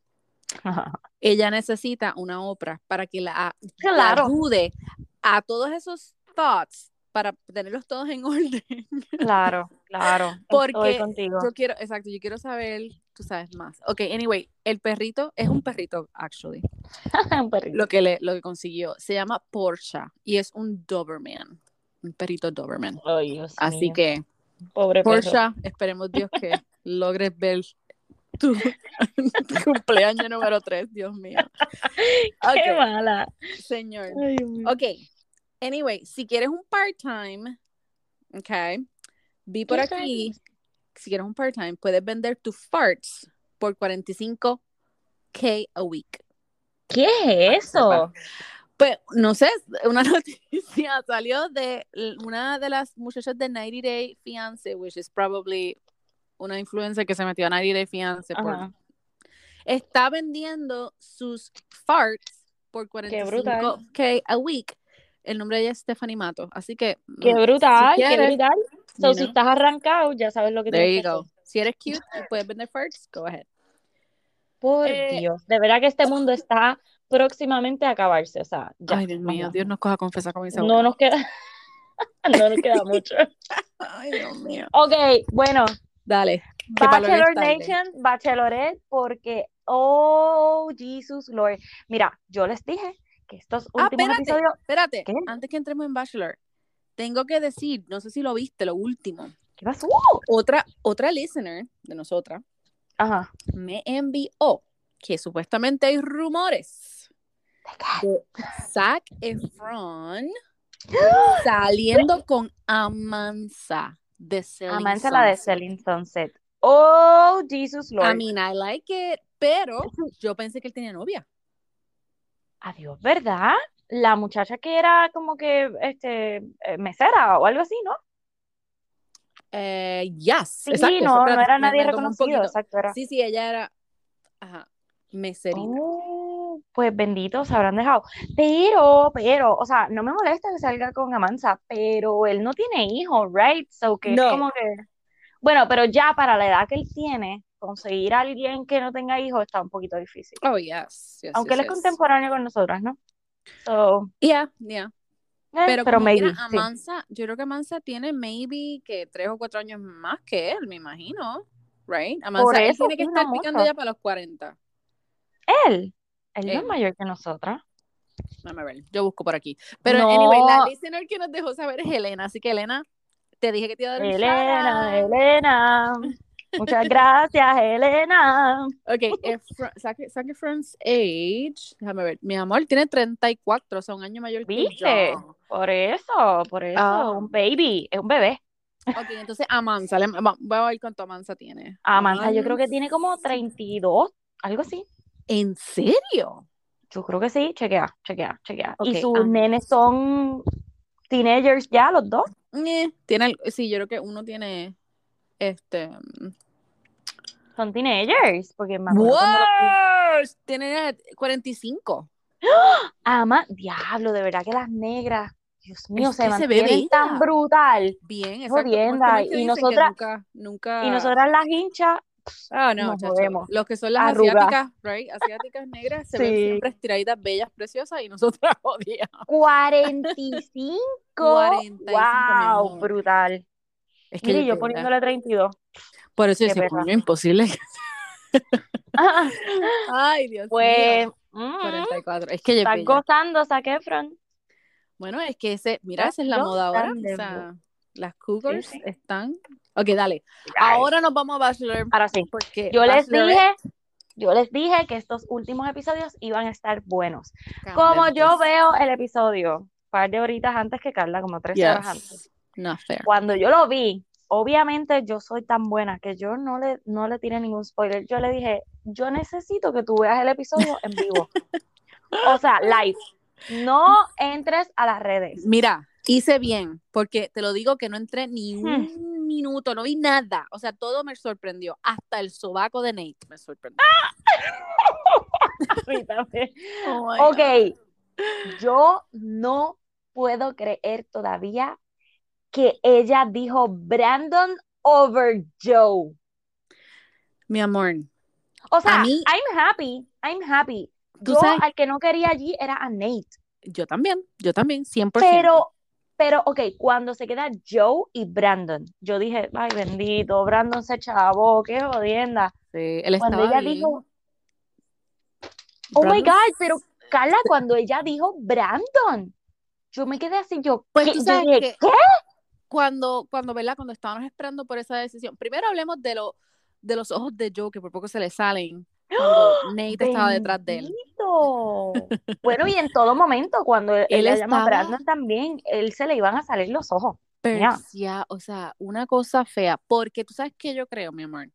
Ella necesita una Oprah para que la, la Claro. ayude a todos esos thoughts para tenerlos todos en orden. Claro, claro. Porque Estoy contigo. Yo quiero, exacto, yo quiero saber, tú sabes más. Ok, anyway, el perrito es un perrito, actually, Un perrito. lo que, le, lo que consiguió. Se llama Porsche y es un Doberman, un perrito Doberman. Dios Así mío. que, Pobre Porsche, perro. esperemos Dios que logres ver tu cumpleaños número 3, Dios mío. Qué mala. señor. Ay. Ok, anyway, si quieres un part-time, ok, vi por ¿Qué es aquí, si quieres un part-time, puedes vender tus farts por 45k a week. ¿Qué es eso? Pues, no sé, una noticia salió de una de las muchachas de 90 Day Fiance, which is probably una influencer que se metió a 90 Day Fiance. por- está vendiendo sus farts por Qué brutal. 45k a week. El nombre de ella es Stephanie Mato. Así que, Qué mm, brutal, si qué quieres, brutal. So, you si know. estás arrancado, ya sabes lo que there tienes you que go. hacer. Si eres cute y puedes vender farts, go ahead. Por Eh, Dios, de verdad que este mundo está próximamente a acabarse, o sea, ya, Ay, Dios mío, vamos. Dios nos coja confesar con mis no nos queda, no nos queda mucho. Ay, Dios mío. Ok, bueno, Dale. Bachelor. Nation, Bachelorette, porque, oh, Jesus Lord. Mira, yo les dije que estos Ah, últimos espérate, episodios, espérate. ¿Qué? Antes que entremos en Bachelor, tengo que decir, no sé si lo viste, lo último. ¿qué pasó? Otra, otra listener de nosotras Ajá. me envió que supuestamente hay rumores de Zac Efron saliendo con Amansa de Selling Amansa la de Sunset. Selling Sunset. Oh, Jesus Lord. I mean, I like it, pero yo pensé que él tenía novia. Adiós, ¿verdad? La muchacha que era como que este eh, mesera o algo así, ¿no? Eh, yes, Sí, exacto. no, no era nadie reconocido, exacto, era. Sí, sí, ella era ajá, meserita. Oh, pues bendito, se habrán dejado. Pero, pero, o sea, no me molesta que salga con Amansa, pero él no tiene hijos, right? So que es No. como que. Bueno, pero ya para la edad que él tiene, conseguir a alguien que no tenga hijos está un poquito difícil. Oh, yes, yes, Aunque él es yes. contemporáneo con nosotras, ¿no? So, Yeah, yeah. eh, Pero, pero sí. Amansa, yo creo que Amansa tiene maybe que tres o cuatro años más que él, me imagino. Right? Amansa, él tiene que estar picando ya para los 40. Él, él no es mayor que nosotras. Déjame ver, yo busco por aquí. Pero No. anyway, la listener que nos dejó saber es Elena, así que Elena, te dije que te iba a dar Elena. Elena. Muchas gracias, Elena. Ok, Efra- Zac Efron's age, déjame ver, mi amor tiene 34, o sea, un año mayor que ¿Viste? yo. Por eso, por eso, Ah. un baby, es un bebé. Ok, entonces Amansa, le- va- voy a ver cuánto Amansa tiene. Amanda, yo creo que tiene como 32, algo así. ¿En serio? Yo creo que sí, chequea, chequea, chequea. Y sus ah. nenes son teenagers ya, los dos. Eh, tiene, sí, yo creo que uno tiene, este, Son teenagers, porque cuando los vi. ¡Wow! Tiene 45. Ama, diablo, de verdad que las negras, Dios mío, Es se que se ve mantienen tan brutal. Bien, exacto. ¿Cómo es- Jodienda, cómo es que y nosotras- nunca, nunca... Y nosotras las hinchas, Ah, no, nos chacho. Los que son las asiáticas, right? Asiáticas negras se ven siempre estiraditas, bellas, preciosas y nosotras odiamos. 45. 45, mi wow, brutal. Es que Mire, yo poniéndole 32. Por eso coño, imposible. Ay, Dios Pues, mío. mm, 44. Es que es estás gozando, Zac Efron. Bueno, es que ese, mira, esa es la moda ahora. O sea, las cougars sí. están. Ok, dale. Ahora nos vamos a Bachelor. Ahora sí. Porque Yo les dije, yo les dije que estos últimos episodios iban a estar buenos. Como yo veo el episodio, un par de horitas antes que Carla, como tres horas antes. Not fair. Cuando yo lo vi, obviamente yo soy tan buena que yo no le, no le tiré ningún spoiler. Yo le dije, yo necesito que tú veas el episodio en vivo. O sea, live. No entres a las redes. Mira, hice bien, porque te lo digo que no entré ni Hmm. un minuto, no vi nada. O sea, todo me sorprendió. Hasta el sobaco de Nate me sorprendió. Oh God. Ok, yo no puedo creer todavía que ella dijo Brandon over Joe. Mi amor, O sea, mí- I'm happy, I'm happy. Tú Yo sabes- al que no quería allí era a Nate. yo también, yo también, 100%. Pero, pero, ok, cuando se queda Joe y Brandon, yo dije, ay, bendito, Brandon se chavó, qué jodienda. Sí, él Cuando ella bien. dijo, oh my God, pero Carla, cuando ella dijo Brandon, yo me quedé así, yo, Pues ¿qué? tú Yo sabes dije, que ¿qué? Cuando, cuando, ¿verdad? Cuando estábamos esperando por esa decisión, primero hablemos de, lo, de los ojos de Joe, que por poco se le salen cuando Nate estaba detrás de él. Bueno, y en todo momento, cuando él, Él le llama a estaba- Brandon también, él se le iban a salir los ojos. Persia, o sea, una cosa fea, porque tú sabes que yo creo, mi amor,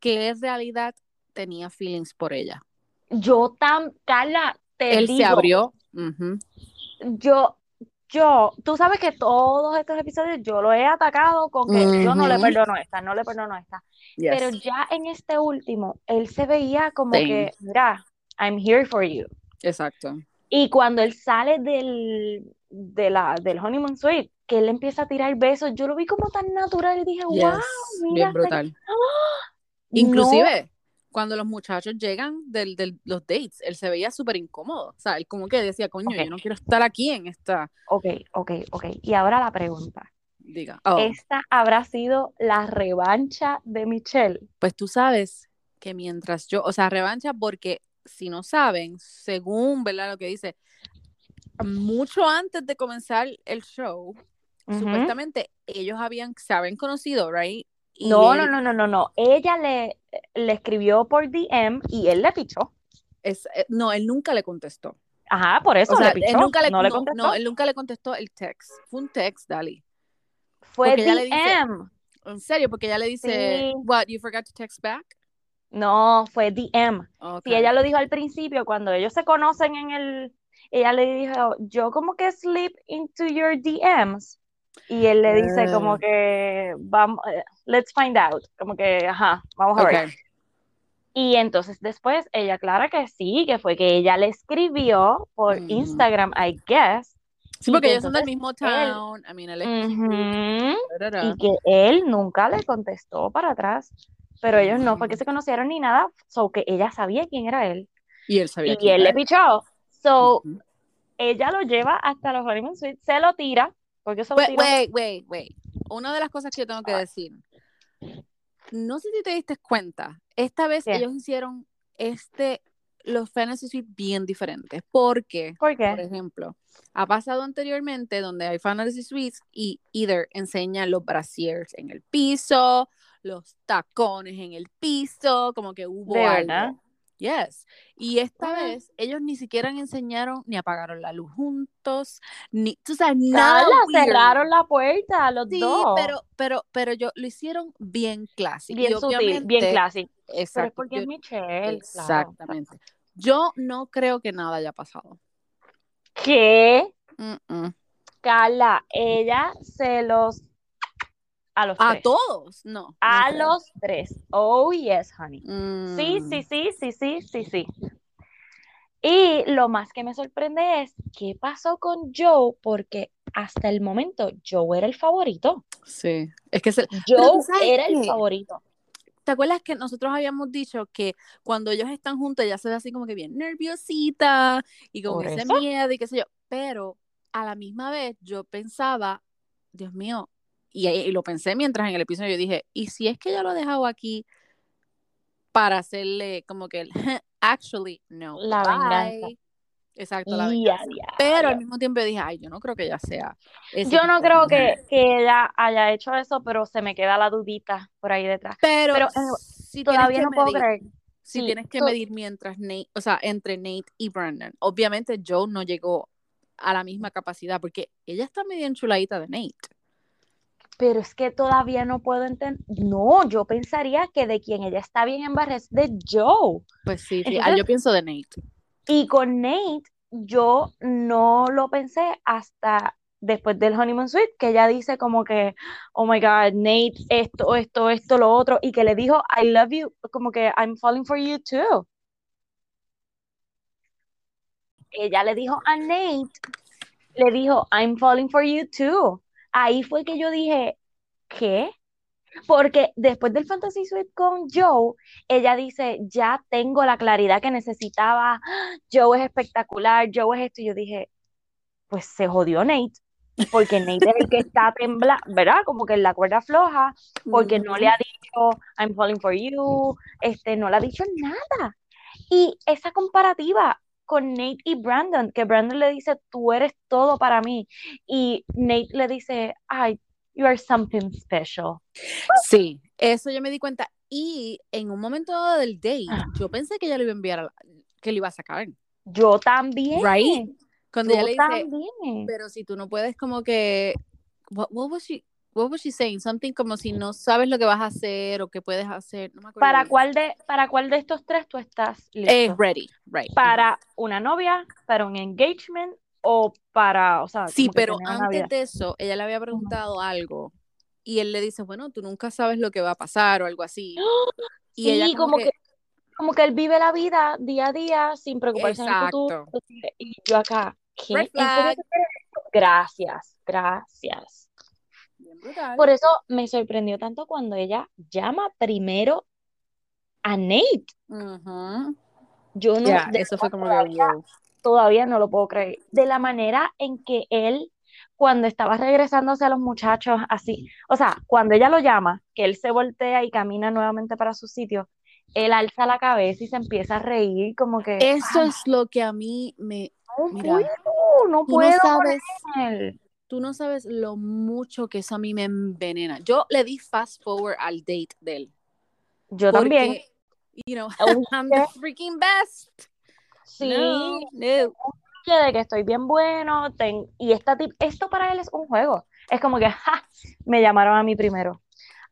que en realidad tenía feelings por ella. Yo tan, Carla, te Él se abrió. yo, yo, tú sabes que todos estos episodios yo lo he atacado con que yo no le perdono esta, no le perdono esta. Pero yes, ya en este último, él se veía como Same. que, mira, I'm here for you. Exacto. Y cuando él sale del, de la, del honeymoon suite, que él empieza a tirar besos, yo lo vi como tan natural y dije, wow, mira, bien brutal. que- ¡Ah! Inclusive, cuando los muchachos llegan de del, los dates, él se veía súper incómodo. O sea, él como que decía, coño, Ok. yo no quiero estar aquí en esta... Ok, ok, ok. Y ahora la pregunta, Diga, oh, ¿esta habrá sido la revancha de Michelle? pues tú sabes que mientras yo, o sea, revancha porque si no saben, según, ¿verdad? Lo que dice, mucho antes de comenzar el show, Ujú. supuestamente ellos habían, se habían conocido, ¿right? Y No, él- no, no, no, no, no. Ella le, le escribió por DM y él le pichó. es- eh, no, él nunca le contestó. Ajá, por eso O sea, le pichó. él nunca le, no le contestó. no, él nunca le contestó el text. Fue un text, Dali. Fue porque ella le dice- DM. En serio, porque ella le dice, Sí. what, you forgot to text back? No, fue DM. Ok. Sí, ella lo dijo al principio, cuando ellos se conocen en el, ella le dijo, yo como que slip into your DMs. Y él le dice como que, vamos, eh, let's find out. Como que, ajá, vamos a ver. Y entonces después ella aclara que sí, que fue que ella le escribió por Mm. Instagram, I guess. Sí, porque que ellos son del mismo él- town. I mean, tarara. Y que él nunca le contestó para atrás. Pero ellos no fue que Mm. se conocieron ni nada, so que ella sabía quién era él. Y él sabía Y quién él era le pichó. So, ella lo lleva hasta los honeymoon suites, se lo tira, porque se lo Wait, wait, wait, wait. Una de las cosas que yo tengo que Ah. decir. No sé si te diste cuenta. Esta vez ¿Qué? ellos hicieron este, los Fantasy Suite bien diferentes. Porque, ¿Por qué? por ejemplo, ha pasado anteriormente donde hay Fantasy Suites y either enseñan los brasiers en el piso, los tacones en el piso, como que hubo ¿De algo. verdad? Yes. Y esta Ah. vez ellos ni siquiera enseñaron ni apagaron la luz juntos, ni, tú sabes, nada cerraron la puerta los Sí, dos. pero, pero, pero yo lo hicieron bien clásico. bien sutil, bien clásico. Pero Exacto. porque es Michelle, claro. exactamente. Yo no creo que nada haya pasado. ¿Qué? Mm, mm. Carla, ella se los a los A tres. todos, no. A los tres. Oh, yes, honey. Sí, Mm, sí, sí, sí, sí, sí, sí. Y lo más que me sorprende es qué pasó con Joe, porque hasta el momento Joe era el favorito. sí. Es que se- Joe era el favorito. ¿Te acuerdas que nosotros habíamos dicho que cuando ellos están juntos ella se ve así como que bien nerviosita y con Por ese miedo y qué sé yo? Pero a la misma vez yo pensaba, Dios mío, y, y lo pensé mientras en el episodio yo dije, ¿y si es que ella lo ha dejado aquí para hacerle como que el actually no, La venganza. bye"? Exacto, la venganza. Pero al mismo tiempo yo dije, ay, yo no creo que ella sea. Yo no creo mujer". que, que ella haya hecho eso, pero se me queda la dudita por ahí detrás. Pero, Pero, eh, si Todavía no puedo medir- creer. si Sí, tienes que medir mientras Nate, o sea, entre Nate y Brandon. Obviamente Joe no llegó a la misma capacidad porque ella está medio enchuladita de Nate. Pero es que todavía no puedo entender. No, yo pensaría que de quien ella está bien en barra es de Joe. Pues sí, sí. Ah, yo pienso de Nate. Y con Nate, yo no lo pensé hasta después del Honeymoon Suite, que ella dice como que, oh my God, Nate, esto, esto, esto, lo otro, y que le dijo, I love you, como que I'm falling for you too. Ella le dijo a Nate, le dijo, I'm falling for you too. Ahí fue que yo dije, ¿qué? Porque después del Fantasy Suite con Joe, ella dice, ya tengo la claridad que necesitaba, Joe es espectacular, Joe es esto, y yo dije, pues se jodió Nate, porque Nate es el que está temblando, ¿verdad? Como que en la cuerda floja, porque no le ha dicho, I'm falling for you, este, no le ha dicho nada. Y esa comparativa con Nate y Brandon, que Brandon le dice, tú eres todo para mí, y Nate le dice, ay, you are something special. Sí, eso yo me di cuenta. Y en un momento dado del date, Ah. yo pensé que ella le iba a enviar, a la- que le iba a sacar. Yo también. Right? Cuando Yo ella le dice, también. pero si tú no puedes como que, what, what was she, what was she saying? Something como si no sabes lo que vas a hacer o qué puedes hacer. No me acuerdo ¿Para bien. cuál de, para cuál de estos tres tú estás listo? Eh, ready, right. ¿Para una novia, para un engagement o para, o sea, Sí, pero antes de eso, ella le había preguntado algo y él le dice, bueno, tú nunca sabes lo que va a pasar o algo así. Y Sí, ella como, como que, que, como que él vive la vida día a día sin preocuparse en el futuro. Exacto. Y yo acá, ¿qué? Gracias, gracias. Por eso me sorprendió tanto cuando ella llama primero a Nate. Yo no, Ya, de eso fue como que, wow. todavía no lo puedo creer. De la manera en que él, cuando estaba regresándose a los muchachos, así, o sea, cuando ella lo llama, que él se voltea y camina nuevamente para su sitio, él alza la cabeza y se empieza a reír, como que, Eso "Ah, es lo que a mí me, no mira, puedo, no no puedo con sabes, él". Tú no sabes lo mucho que eso a mí me envenena. Yo le di fast forward al date de él. Yo también. Porque, you know, I'm the freaking best. Sí, No, no. de que estoy bien bueno, ten- y esta tip, esto para él es un juego. Es como que, ja, me llamaron a mí primero.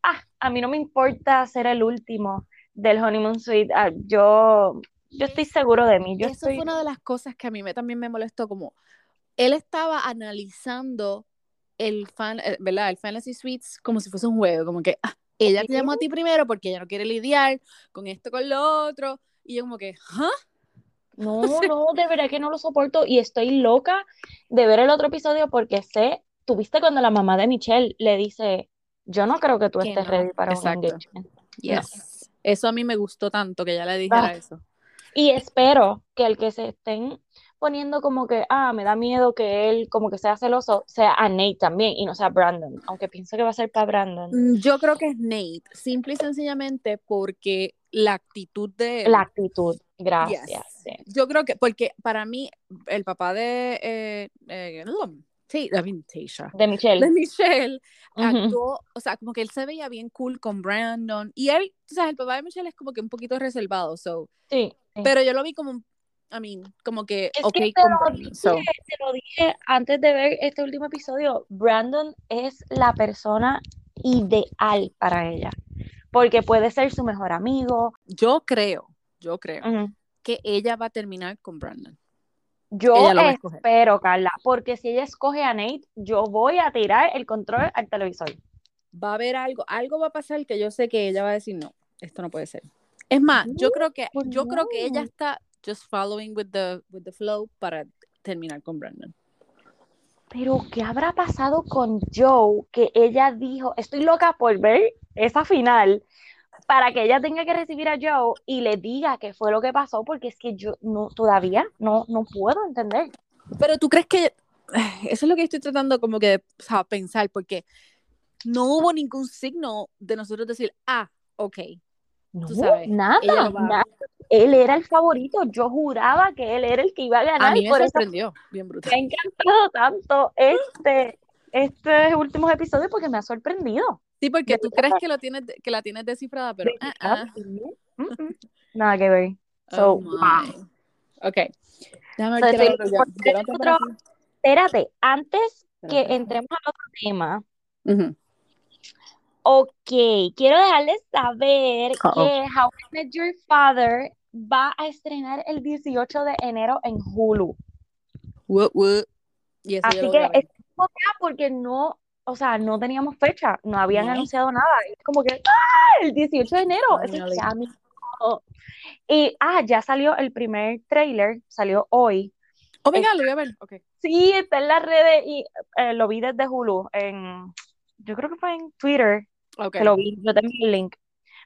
Ah, a mí no me importa ser el último del honeymoon suite. Ah, yo, yo estoy seguro de mí. Yo Eso estoy, fue una de las cosas que a mí me, también me molestó, como él estaba analizando el fan, eh, ¿verdad? El Fantasy Suites como si fuese un juego, como que ah, ella te llamó a ti primero porque ella no quiere lidiar con esto, con lo otro, y yo como que, ¿ah? no, no, de verdad que no lo soporto y estoy loca de ver el otro episodio porque sé, tuviste cuando la mamá de Michelle le dice, yo no creo que tú Que estés no, ready para un exacto. engagement. Yes. Eso a mí me gustó tanto que ella le dijera Ah. eso. Y espero que el que se estén poniendo como que, ah, me da miedo que él como que sea celoso, sea a Nate también y no sea Brandon, aunque pienso que va a ser para Brandon. Mm, Yo creo que es Nate, simple y sencillamente porque la actitud de él. La actitud, gracias. Yes. sí. Yo creo que, porque para mí, el papá de. Eh, eh. De Michelle. De Michelle actuó, o sea, como que él se veía bien cool con Brandon. Y él, o sea, el papá de Michelle es como que un poquito reservado, so. Sí, sí. Pero yo lo vi como, un- I mean, como que, Es ok, que te con lo, Brandon, dije, so. te lo dije antes de ver este último episodio, Brandon es la persona ideal para ella, porque puede ser su mejor amigo. Yo creo, yo creo que ella va a terminar con Brandon. Yo espero, Carla, porque si ella escoge a Nate, yo voy a tirar el control al televisor. Va a haber algo, algo va a pasar que yo sé que ella va a decir, no, esto no puede ser. Es más, yo creo que, pues yo creo que ella está just following with the, with the flow para terminar con Brandon. Pero, ¿qué habrá pasado con Joe? Que ella dijo, estoy loca por ver esa final para que ella tenga que recibir a Joe y le diga qué fue lo que pasó, porque es que yo no, todavía no, no puedo entender. Pero tú crees que, eso es lo que estoy tratando como que de o sea, pensar, porque no hubo ningún signo de nosotros decir, ah, ok, No, Tú sabes, nada, nada. Él era el favorito. Yo juraba que él era el que iba a ganar. a mí me por eso sorprendió, bien brutal. me ha encantado tanto este, este últimos episodios porque me ha sorprendido. Sí, porque tú crees que lo tienes, que la tienes descifrada, pero ah, ah. Mm, mm. Nada que ver. Oh So, my. wow. Ok. Déjame So, ver sí, no otro-. Espérate, antes que entremos al otro tema, Ujú. ok, quiero dejarles saber Uh-oh. que How I Met Your Father va a estrenar el 18 de enero en Hulu. Y Así que ver. estamos acá porque no, o sea, no teníamos fecha, no habían anunciado nada. Y es como que, ¡ah! El 18 de enero, ya. Y, ah, ya salió el primer trailer, salió hoy. Oh, venga, lo voy a ver. Ok. Sí, está en las redes y eh, lo vi desde Hulu, en, yo creo que fue en Twitter Ok. que lo vi, yo tengo el link.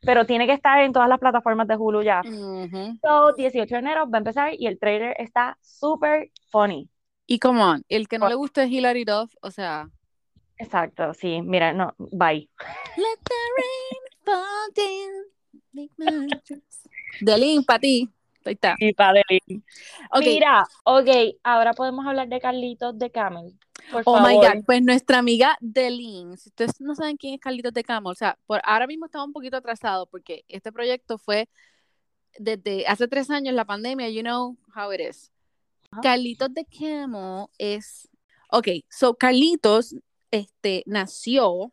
Pero tiene que estar en todas las plataformas de Hulu ya. Ujú. So, 18 de enero va a empezar y el trailer está súper funny. Y come on, el que no Oh. le guste es Hilary Duff, o sea. Exacto, sí, mira, no, bye. Let the rain fall down, make my dreams. Delin, para ti. Ahí está. Y Padelín. Ok. Mira, ok, ahora podemos hablar de Carlitos de Camel. Por Oh my. God, pues nuestra amiga Delin, si ustedes no saben quién es Carlitos de Camel, o sea, por ahora mismo estaba un poquito atrasado porque este proyecto fue desde hace tres años la pandemia, you know how it is. Carlitos de Camel es, ok, so Carlitos este, nació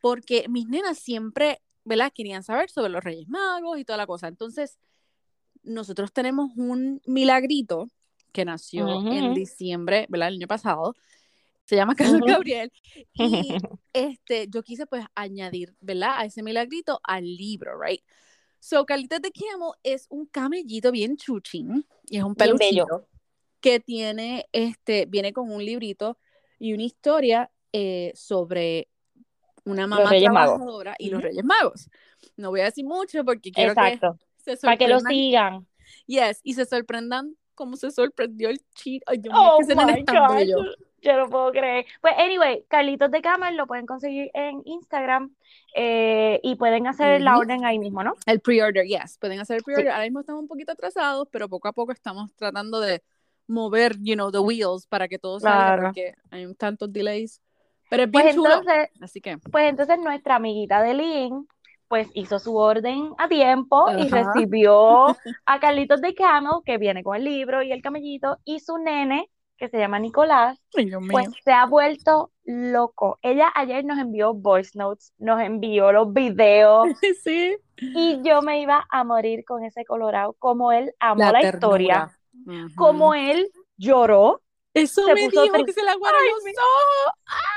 porque mis nenas siempre, ¿verdad? Querían saber sobre los Reyes Magos y toda la cosa. Entonces, nosotros tenemos un milagrito que nació en Ujú. diciembre, ¿verdad? El año pasado. Se llama Carlos. Gabriel. Y este, yo quise pues añadir, ¿verdad? A ese milagrito al libro, right? So, Carlitos de Camel es un camellito bien chuchín y es un peluchito que tiene, este, viene con un librito y una historia eh, sobre una mamá Magos. trabajadora y los. Reyes Magos. No voy a decir mucho porque quiero Exacto, que se para que lo sigan. Yes, y se sorprendan como se sorprendió el chito. Ay, Dios mío, Oh nene my God, bello. yo no puedo creer. Pues, anyway, Carlitos de Camel lo pueden conseguir en Instagram eh, y pueden hacer la Ujú. orden ahí mismo, ¿no? El pre-order, yes, pueden hacer el pre-order. Ahora mismo estamos un poquito atrasados, pero poco a poco estamos tratando de mover, you know, the wheels para que todo salga Claro. porque hay tantos delays. Pero es bien Pues chulo, entonces, así que pues entonces nuestra amiguita de Lynn, pues hizo su orden a tiempo y recibió a Carlitos de Camel, que viene con el libro y el camellito, y su nene, que se llama Nicolás, Ay, pues se ha vuelto loco. Ella ayer nos envió voice notes, nos envió los videos, sí. y yo me iba a morir con ese colorado, como él amó La historia, como él lloró. Eso se me puso dijo que se le aguaron Ay, los mi- ojos.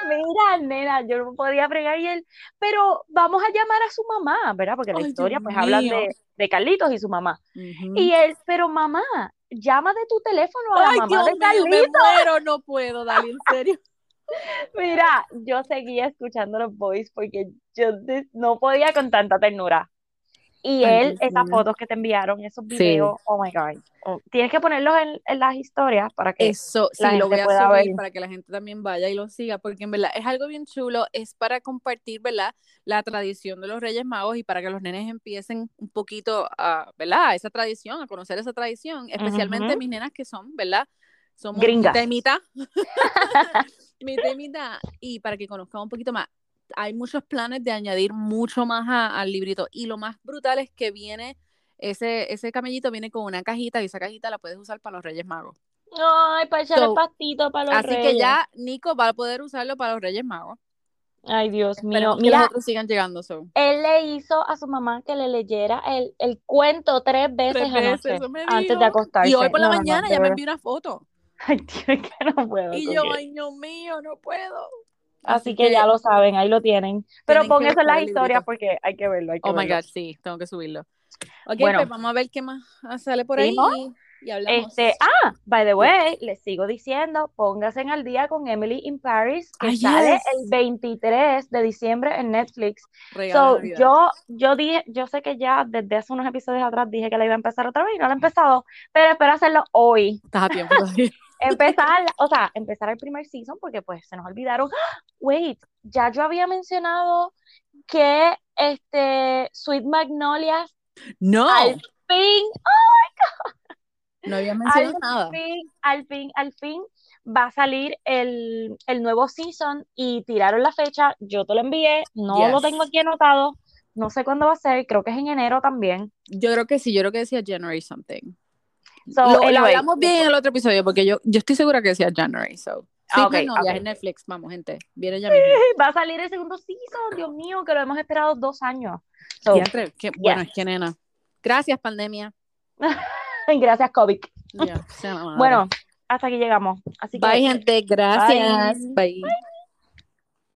Mira, nena, yo no podía fregar y él, pero vamos a llamar a su mamá, ¿verdad? Porque la Ay, historia, Dios pues hablan mío. de, de Carlitos y su mamá. Y él, pero mamá, llama de tu teléfono a la Ay, mamá Dios de mío, me Carlitos. muero, no puedo, Dali, en serio. Mira, yo seguía escuchando los boys porque yo no podía con tanta ternura. Y Ay, él, esas fotos que te enviaron, esos Sí. videos, oh my God. Oh, tienes que ponerlos en, en las historias para que Eso, sí, la lo gente voy a pueda subir ver. para que la gente también vaya y lo siga, porque en verdad es algo bien chulo, es para compartir, ¿verdad? La tradición de los Reyes Magos y para que los nenes empiecen un poquito a, ¿verdad? Esa tradición, a conocer esa tradición, especialmente Ujú. mis nenas que son, ¿verdad? Somos Gringas. mitad y mitad. mitad y mitad. Y para que conozcan un poquito más. Hay muchos planes de añadir mucho más a- al librito. Y lo más brutal es que viene, ese, ese camellito viene con una cajita y esa cajita la puedes usar para los Reyes Magos. Ay, para echar So, el pastito para los Así que reyes. ya Nico va a poder usarlo para los Reyes Magos. Ay, Dios mío. Que Mira, los otros sigan llegando. So. él le hizo a su mamá que le leyera el, el cuento tres veces Tres veces, anoche antes de acostarse. Y hoy por la No, no, no, mañana de ya me envió una foto. Ay, tío, que no puedo Y yo, ay, Dios mío, no puedo. Así que ya lo saben, ahí lo tienen. Pero pónganse en las historias porque hay que verlo, hay que Oh my verlo. God, sí, tengo que subirlo. Ok, Bueno. pues vamos a ver qué más sale por ahí ¿Seguimos? y hablamos. Este, ah, by the way, les sigo diciendo, pónganse al día con Emily in Paris, que Ah, sale yes. el 23 de diciembre en Netflix. So, yo, yo dije, yo sé que ya desde hace unos episodios atrás dije que la iba a empezar otra vez y no la he empezado, pero espero hacerlo hoy. Estás a tiempo todavía. Empezar, o sea, empezar el primer season porque pues se nos olvidaron. ¡Ah! Wait, ya yo había mencionado que este Sweet Magnolias No, al fin, no había mencionado al nada. fin, al fin, al fin va a salir el, el nuevo season y tiraron la fecha, yo te lo envié, no lo tengo aquí anotado, no sé cuándo va a ser, creo que es en enero también. Yo creo que sí, yo creo que decía January something. So, lo, lo hablamos bien en el otro episodio porque yo, yo estoy segura que decía January. So. Ah, Sweet ok, Magnolias ok. en Netflix, vamos, gente. Viene ya mismo. Va a salir el segundo season, Dios mío, que lo hemos esperado dos años. So, qué- bueno, yes. es que nena. Gracias, pandemia. gracias, COVID. Madre. Bueno, hasta aquí llegamos. Así que Bye, gente. Gracias. Bye. Bye.